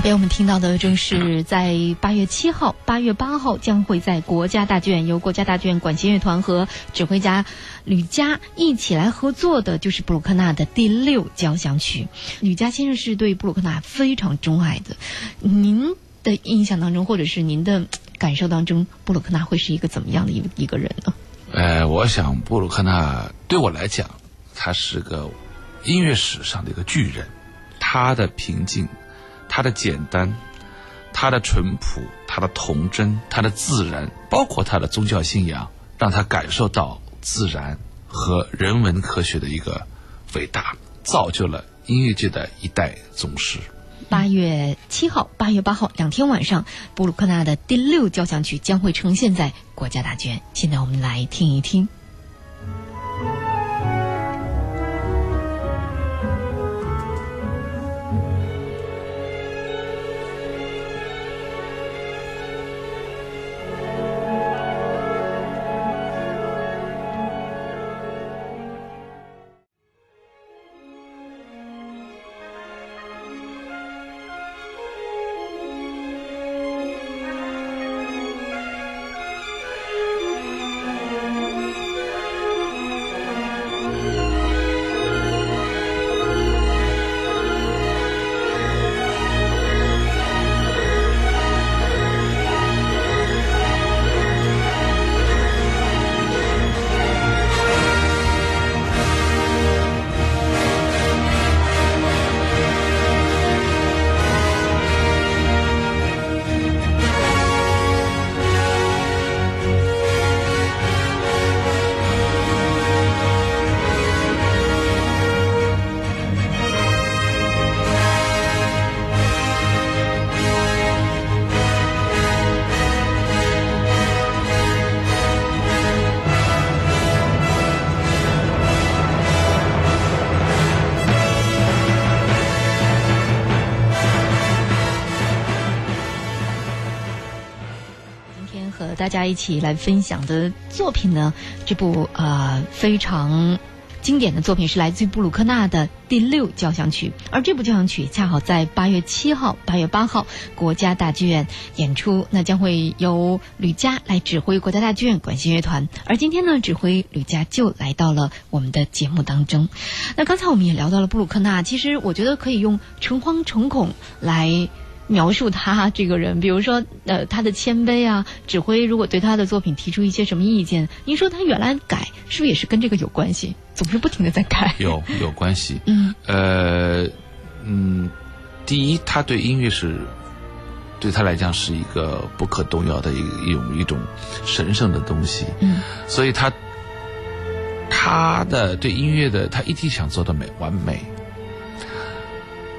耳边我们听到的正是在八月七号、八月八号将会在国家大剧院由国家大剧院管弦乐团和指挥家吕嘉一起来合作的，就是布鲁克纳的第六交响曲。吕嘉先生是对布鲁克纳非常钟爱的，您的印象当中，或者是您的感受当中，布鲁克纳会是一个怎么样的一一个人呢？呃，我想布鲁克纳对我来讲，他是个音乐史上的一个巨人，他的平静。他的简单，他的淳朴，他的童真，他的自然，包括他的宗教信仰，让他感受到自然和人文科学的一个伟大，造就了音乐界的一代宗师。八月七号、八月八号两天晚上，布鲁克纳的第六交响曲将会呈现在国家大剧院。现在我们来听一听。和大家一起来分享的作品呢？这部呃非常经典的作品是来自于布鲁克纳的第六交响曲，而这部交响曲恰好在八月七号、八月八号国家大剧院演出，那将会由吕嘉来指挥国家大剧院管弦乐团。而今天呢，指挥吕嘉就来到了我们的节目当中。那刚才我们也聊到了布鲁克纳，其实我觉得可以用诚惶诚恐来。描述他这个人，比如说，呃，他的谦卑啊，指挥如果对他的作品提出一些什么意见，您说他原来改，是不是也是跟这个有关系？总是不停的在改。有有关系。嗯。呃，嗯，第一，他对音乐是，对他来讲是一个不可动摇的一一种一种神圣的东西。嗯。所以他，他的对音乐的，他一定想做的美完美。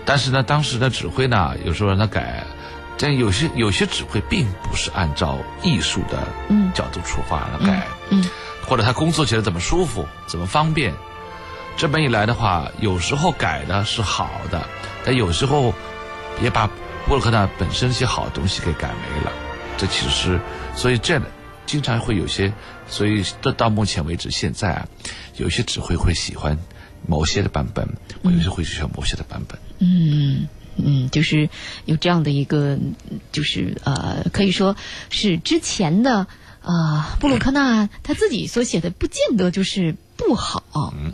但是呢，当时的指挥呢，有时候让他改，但有些有些指挥并不是按照艺术的角度出发来改，或者他工作起来怎么舒服、怎么方便。这么一来的话，有时候改的是好的，但有时候也把布鲁克纳本身一些好的东西给改没了。这其实是，所以这经常会有些，所以到到目前为止，现在啊，有些指挥会喜欢。某些的版本，我有时会选某些的版本。嗯嗯，就是有这样的一个，就是呃，可以说是之前的呃布鲁克纳他自己所写的，不见得就是不好。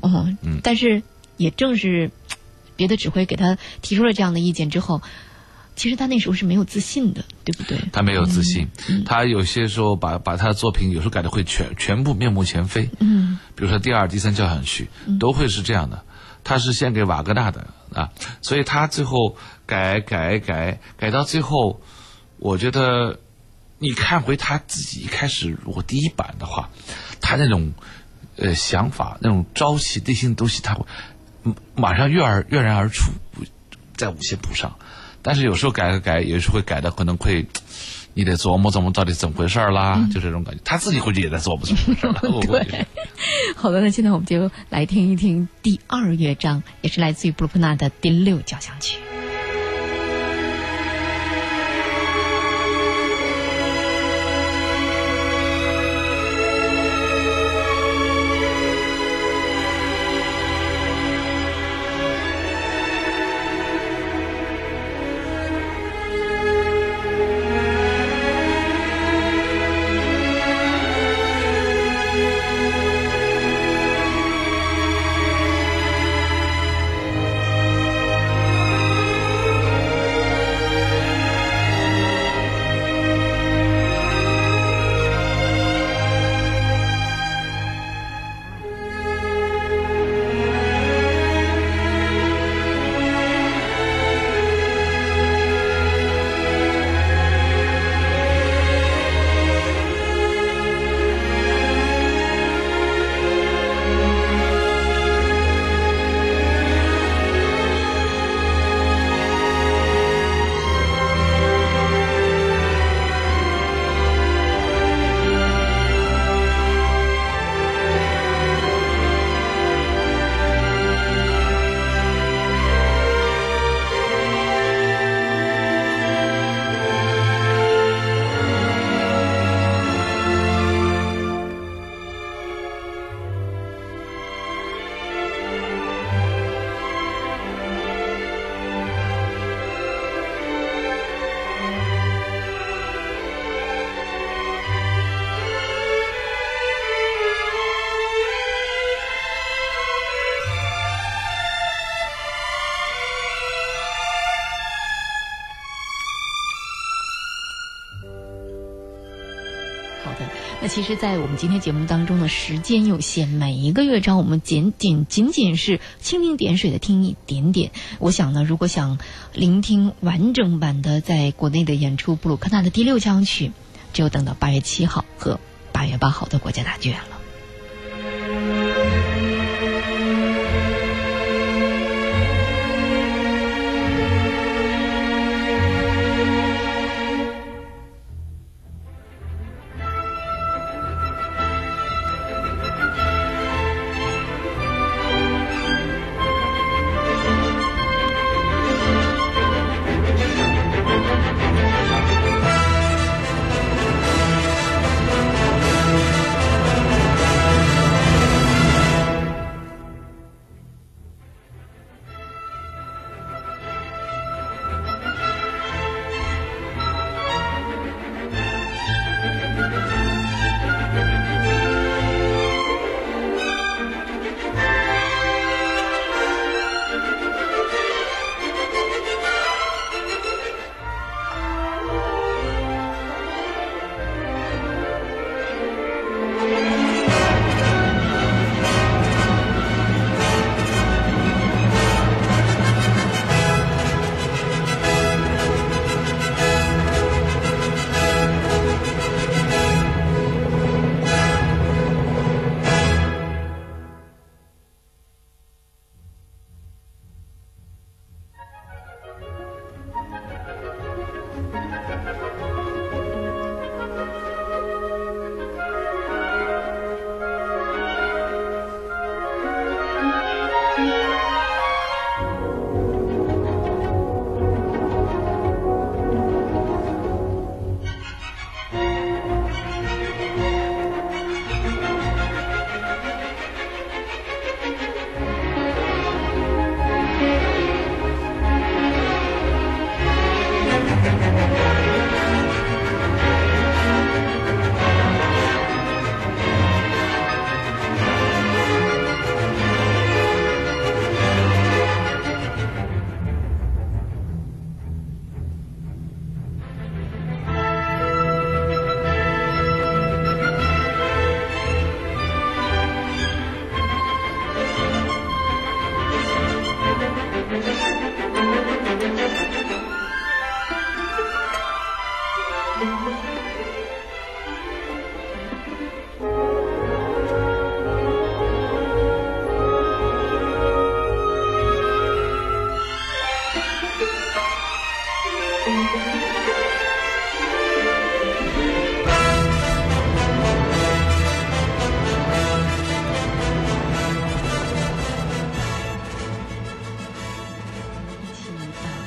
嗯嗯，但是也正是别的指挥给他提出了这样的意见之后。其实他那时候是没有自信的，对不对？他没有自信，他有些时候把把他的作品有时候改的会全全部面目全非。嗯，比如说第二、第三交响曲都会是这样的。他是献给瓦格纳的啊，所以他最后改改改改到最后，我觉得你看回他自己一开始如果第一版的话，他那种呃想法、那种朝气、内心的东西，他会马上跃而跃然而出，在五线谱上。但是有时候改改改，有时候会改的可能会，你得琢磨琢磨到底怎么回事儿啦，就这种感觉。他自己估计也在琢磨怎么回事了。对，好的，那现在我们就来听一听第二乐章，也是来自于布鲁克纳的第六交响曲。那其实，在我们今天节目当中呢，时间有限，每一个乐章我们仅仅仅仅是蜻蜓点水的听一点点。我想呢，如果想聆听完整版的在国内的演出，布鲁克纳的第六交响曲，只有等到八月七号和八月八号的国家大剧院了。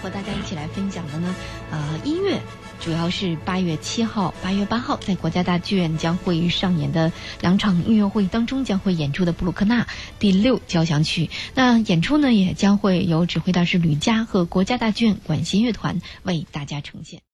和大家一起来分享的呢，呃，音乐主要是八月七号、八月八号在国家大剧院将会上演的两场音乐会当中将会演出的布鲁克纳第六交响曲。那演出呢，也将会由指挥大师吕嘉和国家大剧院管弦乐团为大家呈现。